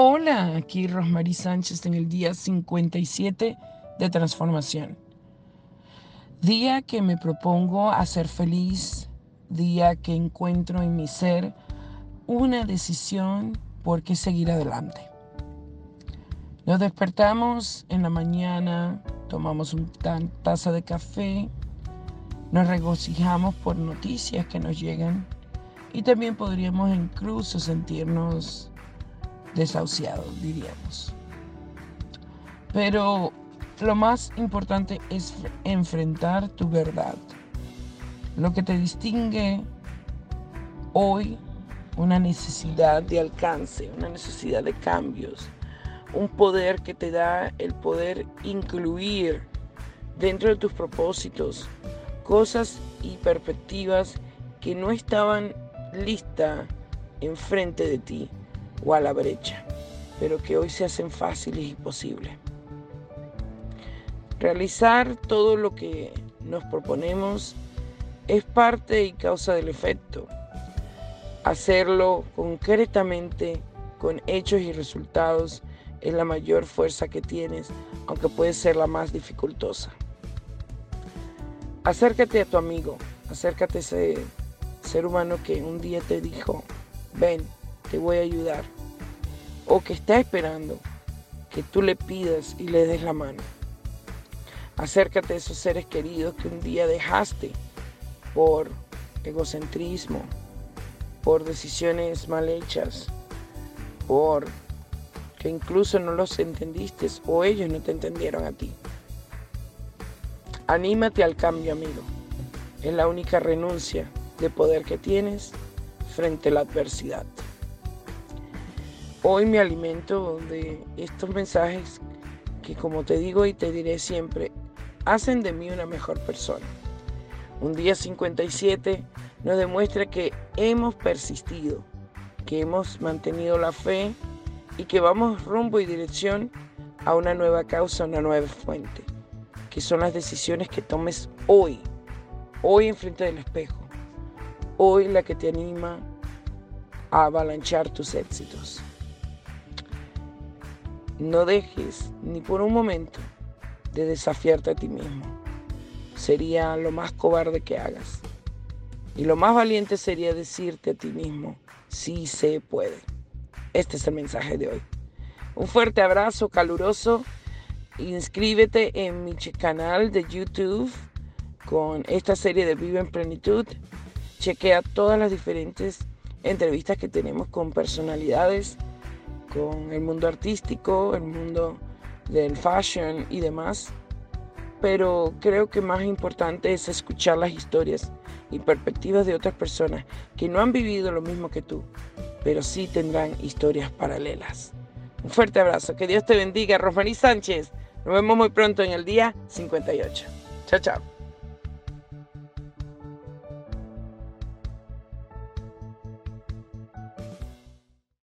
Hola, aquí Rosmarie Sánchez en el día 57 de transformación. Día que me propongo a ser feliz, día que encuentro en mi ser una decisión por qué seguir adelante. Nos despertamos en la mañana, tomamos una taza de café, nos regocijamos por noticias que nos llegan y también podríamos incluso sentirnos desahuciados, diríamos. Pero lo más importante es enfrentar tu verdad. Lo que te distingue hoy, una necesidad de alcance, una necesidad de cambios, un poder que te da el poder incluir dentro de tus propósitos cosas y perspectivas que no estaban listas enfrente de ti o a la brecha, pero que hoy se hacen fáciles y posibles. Realizar todo lo que nos proponemos es parte y causa del efecto. Hacerlo concretamente, con hechos y resultados, es la mayor fuerza que tienes, aunque puede ser la más dificultosa. Acércate a tu amigo, acércate a ese ser humano que un día te dijo, ven, te voy a ayudar. O que está esperando que tú le pidas y le des la mano. Acércate a esos seres queridos que un día dejaste por egocentrismo, por decisiones mal hechas, por que incluso no los entendiste o ellos no te entendieron a ti. Anímate al cambio, amigo. Es la única renuncia de poder que tienes frente a la adversidad. Hoy me alimento de estos mensajes que como te digo y te diré siempre, hacen de mí una mejor persona. Un día 57 nos demuestra que hemos persistido, que hemos mantenido la fe y que vamos rumbo y dirección a una nueva causa, una nueva fuente, que son las decisiones que tomes hoy, hoy enfrente del espejo, hoy la que te anima a avalanchar tus éxitos. No dejes ni por un momento de desafiarte a ti mismo. Sería lo más cobarde que hagas. Y lo más valiente sería decirte a ti mismo, sí se puede. Este es el mensaje de hoy. Un fuerte abrazo caluroso. Inscríbete en mi canal de YouTube con esta serie de Vive en Plenitud. Chequea todas las diferentes entrevistas que tenemos con personalidades con el mundo artístico, el mundo del fashion y demás. Pero creo que más importante es escuchar las historias y perspectivas de otras personas que no han vivido lo mismo que tú, pero sí tendrán historias paralelas. Un fuerte abrazo, que Dios te bendiga, Rosmarie Sánchez. Nos vemos muy pronto en el día 58. Chao, chao.